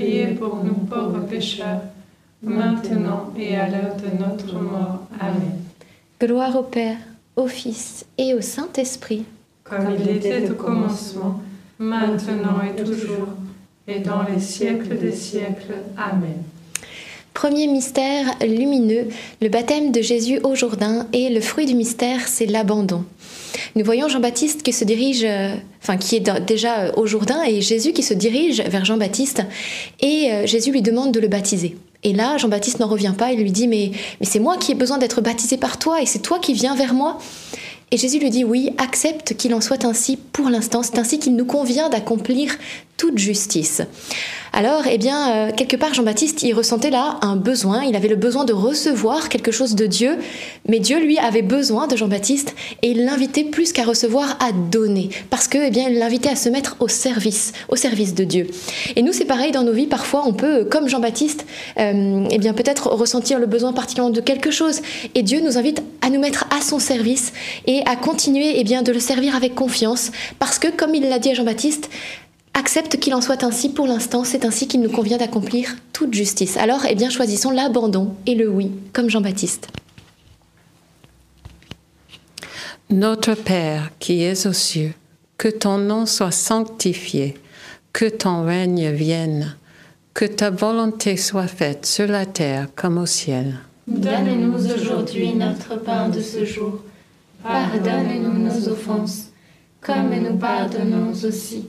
priez pour nous pauvres pécheurs, maintenant et à l'heure de notre mort. Amen. Gloire au Père, au Fils et au Saint-Esprit. Comme il était au commencement, maintenant et toujours, et dans les siècles des siècles. Amen. Premier mystère lumineux, le baptême de Jésus au Jourdain et le fruit du mystère, c'est l'abandon. Nous voyons Jean-Baptiste qui se dirige, euh, enfin qui est déjà au Jourdain et Jésus qui se dirige vers Jean-Baptiste et euh, Jésus lui demande de le baptiser. Et là, Jean-Baptiste n'en revient pas, il lui dit mais, mais c'est moi qui ai besoin d'être baptisé par toi et c'est toi qui viens vers moi. Et Jésus lui dit oui, accepte qu'il en soit ainsi pour l'instant, c'est ainsi qu'il nous convient d'accomplir toute justice. Alors, eh bien, euh, quelque part, Jean-Baptiste, il ressentait là un besoin, il avait le besoin de recevoir quelque chose de Dieu, mais Dieu, lui, avait besoin de Jean-Baptiste et il l'invitait plus qu'à recevoir, à donner, parce que, eh bien, il l'invitait à se mettre au service, au service de Dieu. Et nous, c'est pareil dans nos vies, parfois, on peut, comme Jean-Baptiste, euh, eh bien, peut-être ressentir le besoin particulièrement de quelque chose, et Dieu nous invite à nous mettre à son service et à continuer, eh bien, de le servir avec confiance, parce que, comme il l'a dit à Jean-Baptiste, accepte qu'il en soit ainsi pour l'instant, c'est ainsi qu'il nous convient d'accomplir toute justice. Alors, eh bien, choisissons l'abandon et le oui, comme Jean-Baptiste. Notre Père qui es aux cieux, que ton nom soit sanctifié, que ton règne vienne, que ta volonté soit faite sur la terre comme au ciel. Donne-nous aujourd'hui notre pain de ce jour. Pardonne-nous nos offenses, comme nous pardonnons aussi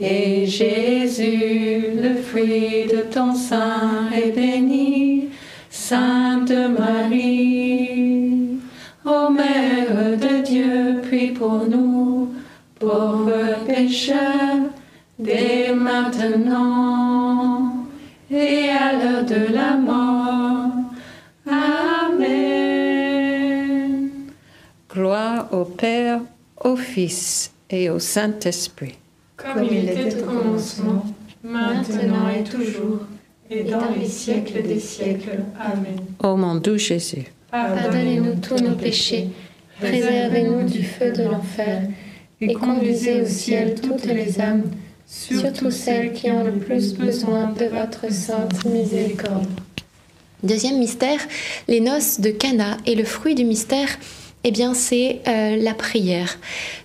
et Jésus, le fruit de ton sein, est béni. Sainte Marie, ô Mère de Dieu, prie pour nous, pauvres pécheurs, dès maintenant et à l'heure de la mort. Amen. gloire au Père, au Fils et au Saint-Esprit. Comme il était au commencement, maintenant et toujours, et dans les siècles des siècles. Amen. Ô mon doux Jésus, Pardonnez-nous tous nos péchés, préservez-nous du feu de l'enfer, et conduisez au ciel toutes les âmes, surtout celles qui ont le plus besoin de votre sainte miséricorde. Deuxième mystère, les noces de Cana et le fruit du mystère, eh bien c'est euh, la prière.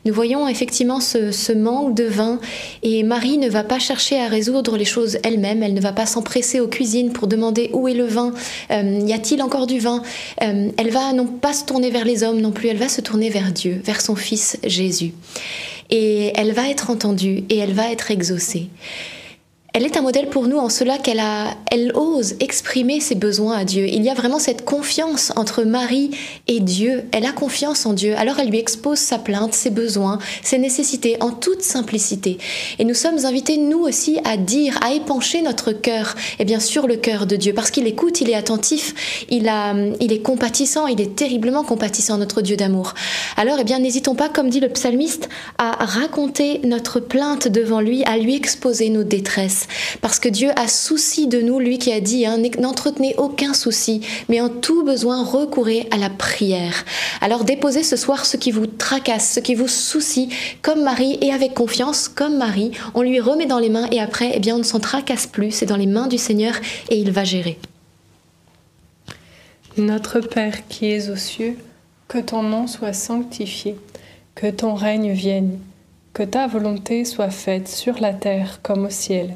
Nous voyons effectivement ce, manque de vin et Marie ne va pas chercher à résoudre les choses elle-même, elle ne va pas s'empresser aux cuisines pour demander où est le vin, Euh, y a-t-il encore du vin? Euh, Elle va non pas se tourner vers les hommes non plus, elle va se tourner vers Dieu, vers son Fils Jésus. Et elle va être entendue et elle va être exaucée. Elle est un modèle pour nous en cela qu'elle a, elle ose exprimer ses besoins à Dieu. Il y a vraiment cette confiance entre Marie et Dieu. Elle a confiance en Dieu. Alors elle lui expose sa plainte, ses besoins, ses nécessités en toute simplicité. Et nous sommes invités nous aussi à dire, à épancher notre cœur, et bien sûr le cœur de Dieu, parce qu'il écoute, il est attentif, il a, il est compatissant, il est terriblement compatissant notre Dieu d'amour. Alors eh bien n'hésitons pas, comme dit le psalmiste, à raconter notre plainte devant lui, à lui exposer nos détresses parce que Dieu a souci de nous, lui qui a dit, hein, n'entretenez aucun souci, mais en tout besoin, recourez à la prière. Alors déposez ce soir ce qui vous tracasse, ce qui vous soucie, comme Marie, et avec confiance, comme Marie, on lui remet dans les mains, et après, eh bien, on ne s'en tracasse plus, c'est dans les mains du Seigneur, et il va gérer. Notre Père qui es aux cieux, que ton nom soit sanctifié, que ton règne vienne, que ta volonté soit faite sur la terre comme au ciel.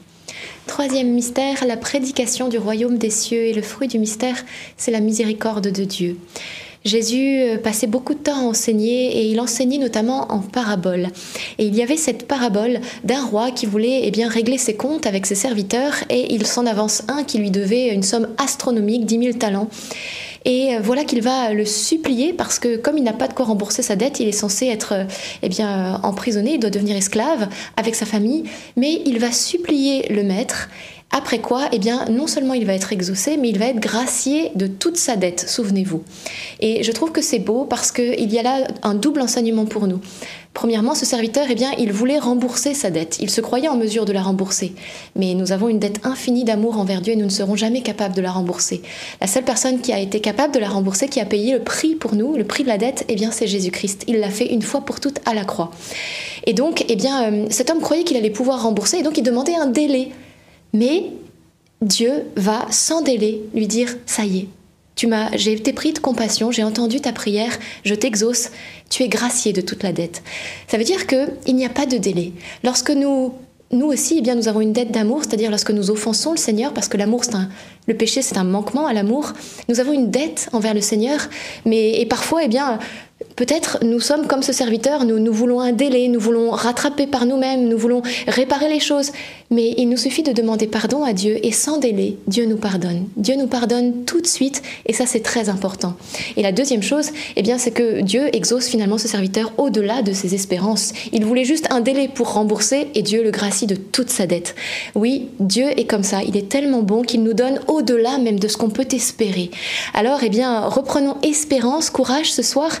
Troisième mystère, la prédication du royaume des cieux. Et le fruit du mystère, c'est la miséricorde de Dieu. Jésus euh, passait beaucoup de temps à enseigner et il enseignait notamment en paraboles. Et il y avait cette parabole d'un roi qui voulait eh bien, régler ses comptes avec ses serviteurs et il s'en avance un qui lui devait une somme astronomique, 10 000 talents. Et euh, voilà qu'il va le supplier parce que comme il n'a pas de quoi rembourser sa dette, il est censé être euh, eh bien, euh, emprisonné, il doit devenir esclave avec sa famille, mais il va supplier le maître. Après quoi, eh bien, non seulement il va être exaucé, mais il va être gracié de toute sa dette, souvenez-vous. Et je trouve que c'est beau parce qu'il y a là un double enseignement pour nous. Premièrement, ce serviteur, eh bien, il voulait rembourser sa dette. Il se croyait en mesure de la rembourser. Mais nous avons une dette infinie d'amour envers Dieu et nous ne serons jamais capables de la rembourser. La seule personne qui a été capable de la rembourser, qui a payé le prix pour nous, le prix de la dette, eh bien, c'est Jésus-Christ. Il l'a fait une fois pour toutes à la croix. Et donc, eh bien, euh, cet homme croyait qu'il allait pouvoir rembourser et donc il demandait un délai. Mais Dieu va sans délai lui dire ça y est. Tu m'as, j'ai été pris de compassion, j'ai entendu ta prière, je t'exauce, tu es gracié de toute la dette. Ça veut dire que il n'y a pas de délai. Lorsque nous nous aussi, eh bien, nous avons une dette d'amour, c'est-à-dire lorsque nous offensons le Seigneur, parce que l'amour, c'est un, le péché, c'est un manquement à l'amour. Nous avons une dette envers le Seigneur, mais et parfois, eh bien, Peut-être nous sommes comme ce serviteur, nous, voulons un délai, nous voulons rattraper par nous-mêmes, nous voulons réparer les choses. Mais il nous suffit de demander pardon à Dieu et sans délai, Dieu nous pardonne. Dieu nous pardonne tout de suite et ça c'est très important. Et la deuxième chose, eh bien, c'est que Dieu exauce finalement ce serviteur au-delà de ses espérances. Il voulait juste un délai pour rembourser et Dieu le gracie de toute sa dette. Oui, Dieu est comme ça, il est tellement bon qu'il nous donne au-delà même de ce qu'on peut espérer. Alors, eh bien, reprenons espérance, courage ce soir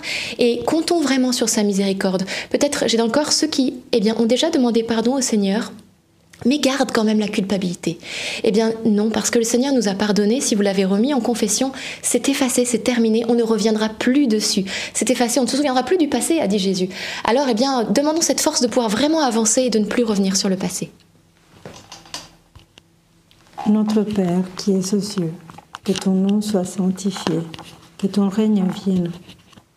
et comptons vraiment sur sa miséricorde. Peut-être j'ai encore ceux qui eh bien, ont déjà demandé pardon au Seigneur, mais gardent quand même la culpabilité. Eh bien non, parce que le Seigneur nous a pardonné, si vous l'avez remis en confession, c'est effacé, c'est terminé, on ne reviendra plus dessus. C'est effacé, on ne se souviendra plus du passé, a dit Jésus. Alors eh bien, demandons cette force de pouvoir vraiment avancer et de ne plus revenir sur le passé. Notre Père qui es aux cieux, que ton nom soit sanctifié, que ton règne vienne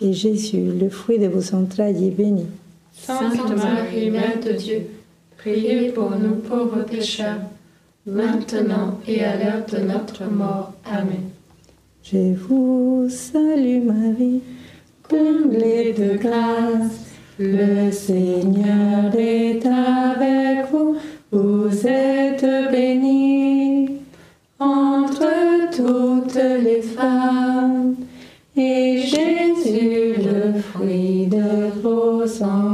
et Jésus, le fruit de vos entrailles, est béni. Sainte Marie, Mère de Dieu, Priez pour nous pauvres pécheurs, maintenant et à l'heure de notre mort. Amen. Je vous salue Marie, comblée de grâce, le Seigneur est avec vous, vous êtes bénie vos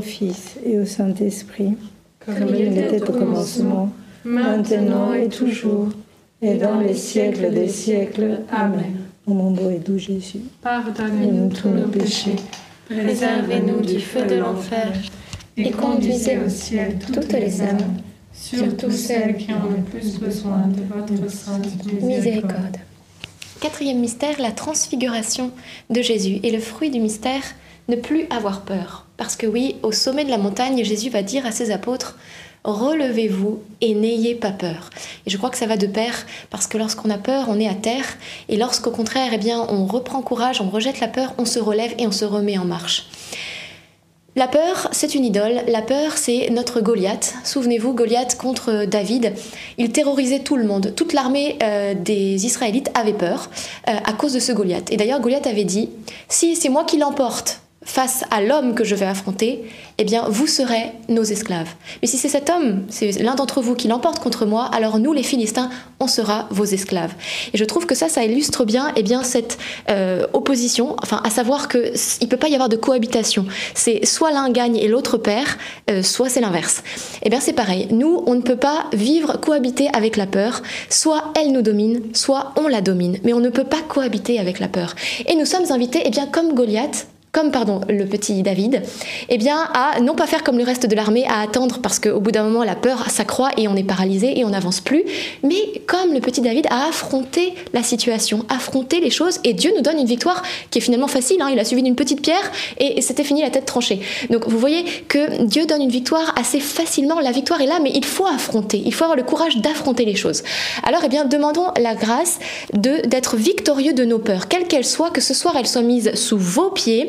au Fils et au Saint-Esprit, comme il était au commencement, maintenant et toujours, et dans les siècles des siècles. Amen. Mon beau et doux Jésus, Pardonnez-nous tous nos péchés, préservez-nous du feu de l'enfer, et conduisez au ciel toutes les âmes, surtout celles qui ont le plus besoin de votre sainte. Miséricorde. Quatrième mystère, la transfiguration de Jésus. Et le fruit du mystère, ne plus avoir peur. Parce que oui, au sommet de la montagne, Jésus va dire à ses apôtres, relevez-vous et n'ayez pas peur. Et je crois que ça va de pair, parce que lorsqu'on a peur, on est à terre, et lorsqu'au contraire, eh bien, on reprend courage, on rejette la peur, on se relève et on se remet en marche. La peur, c'est une idole. La peur, c'est notre Goliath. Souvenez-vous, Goliath contre David, il terrorisait tout le monde. Toute l'armée euh, des Israélites avait peur euh, à cause de ce Goliath. Et d'ailleurs, Goliath avait dit, si c'est moi qui l'emporte face à l'homme que je vais affronter, eh bien, vous serez nos esclaves. Mais si c'est cet homme, c'est l'un d'entre vous qui l'emporte contre moi, alors nous, les Philistins, on sera vos esclaves. Et je trouve que ça, ça illustre bien, eh bien, cette euh, opposition, enfin, à savoir que il peut pas y avoir de cohabitation. C'est soit l'un gagne et l'autre perd, euh, soit c'est l'inverse. Eh bien, c'est pareil. Nous, on ne peut pas vivre, cohabiter avec la peur. Soit elle nous domine, soit on la domine. Mais on ne peut pas cohabiter avec la peur. Et nous sommes invités, eh bien, comme Goliath, comme pardon le petit David, eh bien à non pas faire comme le reste de l'armée, à attendre parce qu'au bout d'un moment la peur s'accroît et on est paralysé et on n'avance plus, mais comme le petit David à affronter la situation, affronter les choses et Dieu nous donne une victoire qui est finalement facile. Hein, il a suivi d'une petite pierre et c'était fini la tête tranchée. Donc vous voyez que Dieu donne une victoire assez facilement. La victoire est là, mais il faut affronter. Il faut avoir le courage d'affronter les choses. Alors eh bien demandons la grâce d'être victorieux de nos peurs, quelles qu'elles soient, que ce soir elles soient mises sous vos pieds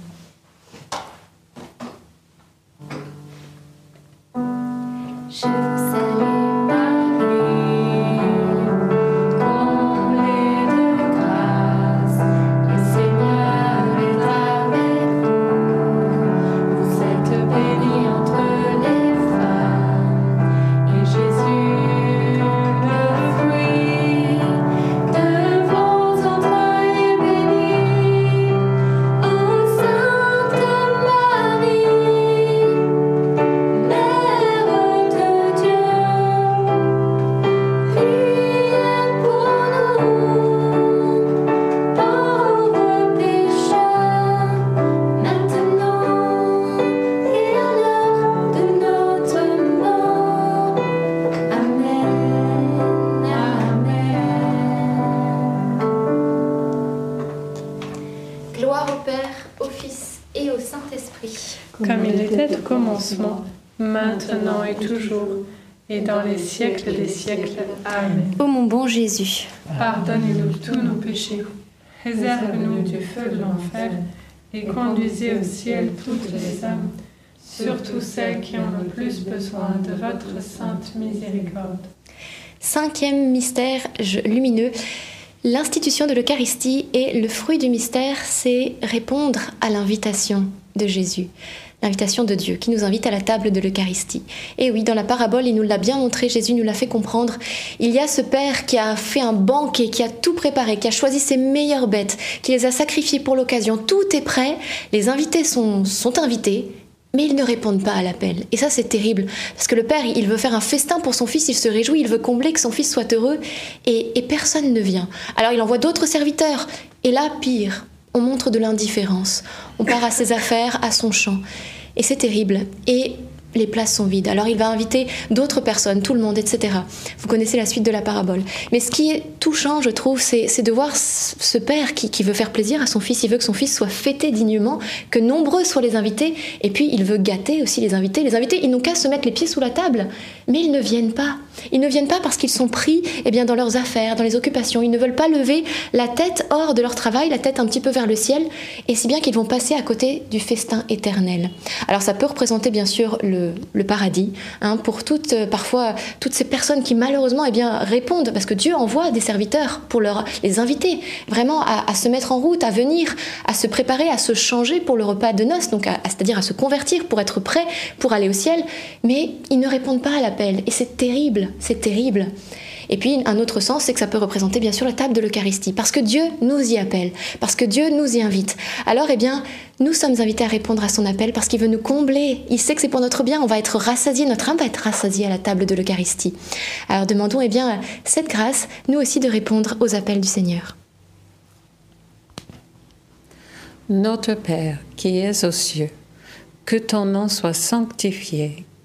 Et dans les siècles des siècles. Amen. Ô mon bon Jésus, Pardonnez-nous tous nos péchés, réserve-nous du feu de l'enfer, et conduisez au ciel toutes les âmes, surtout celles qui ont le plus besoin de votre sainte miséricorde. cinquième mystère lumineux, l'institution de l'Eucharistie et le fruit du mystère, c'est répondre à l'invitation de Jésus. L'invitation de Dieu qui nous invite à la table de l'Eucharistie. Et oui, dans la parabole, il nous l'a bien montré, Jésus nous l'a fait comprendre. Il y a ce Père qui a fait un banquet, qui a tout préparé, qui a choisi ses meilleures bêtes, qui les a sacrifiées pour l'occasion. Tout est prêt, les invités sont, sont invités, mais ils ne répondent pas à l'appel. Et ça, c'est terrible. Parce que le père, il veut faire un festin pour son fils, il se réjouit, il veut combler que son fils soit heureux, et personne ne vient. Alors il envoie d'autres serviteurs. Et là, pire, on montre de l'indifférence. On part à ses affaires, à son champ. Et c'est terrible. Et les places sont vides. Alors il va inviter d'autres personnes, tout le monde, etc. Vous connaissez la suite de la parabole. Mais ce qui est touchant, je trouve, c'est de voir ce ce père qui, qui veut faire plaisir à son fils. Il veut que son fils soit fêté dignement, que nombreux soient les invités. Et puis il veut gâter aussi les invités. Les invités, ils n'ont qu'à se mettre les pieds sous la table. Mais ils ne viennent pas. Ils ne viennent pas parce qu'ils sont pris eh bien, dans leurs affaires, dans les occupations. Ils ne veulent pas lever la tête hors de leur travail, la tête un petit peu vers le ciel. Et si bien qu'ils vont passer à côté du festin éternel. Alors ça peut représenter bien sûr le, paradis hein, pour toutes, euh, parfois toutes ces personnes qui malheureusement eh bien, répondent parce que Dieu envoie des serviteurs pour leur, les inviter vraiment à, à se mettre en route, à venir, à se préparer, à se changer pour le repas de noces, c'est-à-dire à se convertir pour être prêt pour aller au ciel. Mais ils ne répondent pas à et c'est terrible, c'est terrible. Et puis un autre sens, c'est que ça peut représenter bien sûr la table de l'Eucharistie, parce que Dieu nous y appelle, parce que Dieu nous y invite. Alors eh bien, nous sommes invités à répondre à son appel parce qu'il veut nous combler. Il sait que c'est pour notre bien, on va être rassasié, notre âme va être rassasiée à la table de l'Eucharistie. Alors demandons eh bien cette grâce, nous aussi, de répondre aux appels du Seigneur. Notre Père qui es aux cieux, que ton nom soit sanctifié,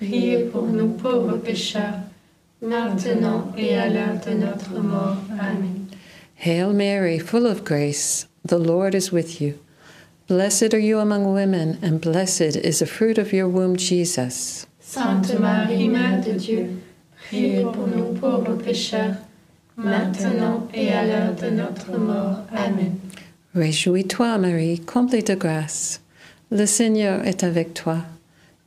priez pour nous pauvres pécheurs, maintenant et à l'heure de notre mort. Amen. Hail Mary, full of grace, the Lord is with you. Blessed are you among women, and blessed is the fruit of your womb, Jesus. Sainte Marie, Mère de Dieu, priez pour nous pauvres pécheurs, maintenant et à l'heure de notre mort. Amen. Réjouis-toi, Marie, comblée de grâce. Le Seigneur est avec toi.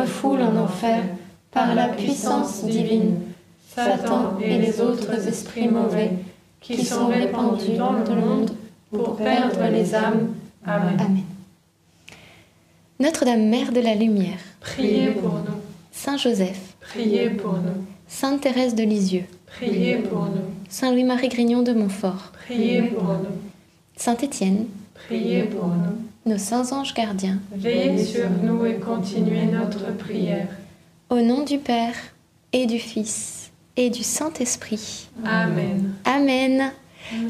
refoule en enfer, par la puissance divine, Satan et les autres esprits mauvais qui sont répandus dans le monde pour perdre les âmes. Amen. Amen. Notre-Dame, Mère de la Lumière, Priez pour nous. Saint Joseph, Priez pour nous. Sainte Thérèse de Lisieux, Priez pour nous. Saint Louis-Marie Grignon de Montfort, Priez pour nous. Saint Étienne, Priez pour nous. Nos saints anges gardiens, Veillez sur nous et continuez notre prière. au nom du Père et du Fils et du Saint-Esprit. Amen. Amen.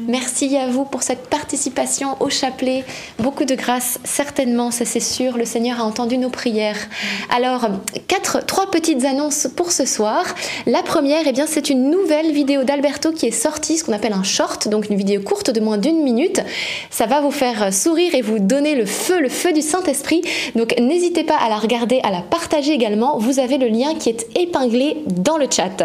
Merci à vous pour cette participation au chapelet. Beaucoup de grâce, certainement, ça c'est sûr. Le Seigneur a entendu nos prières. Alors, quatre, trois petites annonces pour ce soir. La première, eh bien, c'est une nouvelle vidéo d'Alberto qui est sortie, ce qu'on appelle un short, donc une vidéo courte de moins d'une minute. Ça va vous faire sourire et vous donner le feu, le feu du Saint-Esprit. Donc, n'hésitez pas à la regarder, à la partager également. Vous avez le lien qui est épinglé dans le chat.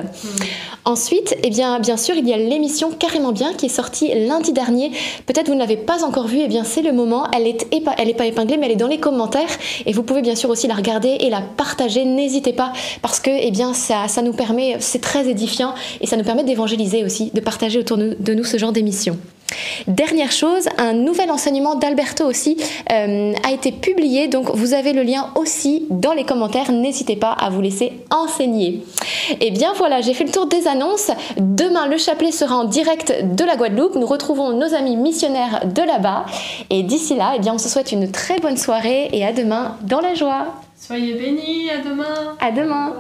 Ensuite, eh bien, bien sûr, il y a l'émission Carrément Bien qui est sortie lundi dernier. Peut-être vous ne l'avez pas encore vue, eh bien c'est le moment. Elle est elle est pas épinglée, mais elle est dans les commentaires. Et vous pouvez bien sûr aussi la regarder et la partager. N'hésitez pas, parce que eh bien ça, nous permet, c'est très édifiant et ça nous permet d'évangéliser aussi, de partager autour de nous ce genre d'émission. Dernière chose, un nouvel enseignement d'Alberto aussi euh, a été publié, donc vous avez le lien aussi dans les commentaires. N'hésitez pas à vous laisser enseigner. Et bien voilà, j'ai fait le tour des annonces. Demain, le chapelet sera en direct de la Guadeloupe. Nous retrouvons nos amis missionnaires de là-bas. Et d'ici là, eh bien, on se souhaite une très bonne soirée et à demain dans la joie. Soyez bénis, à demain. À demain.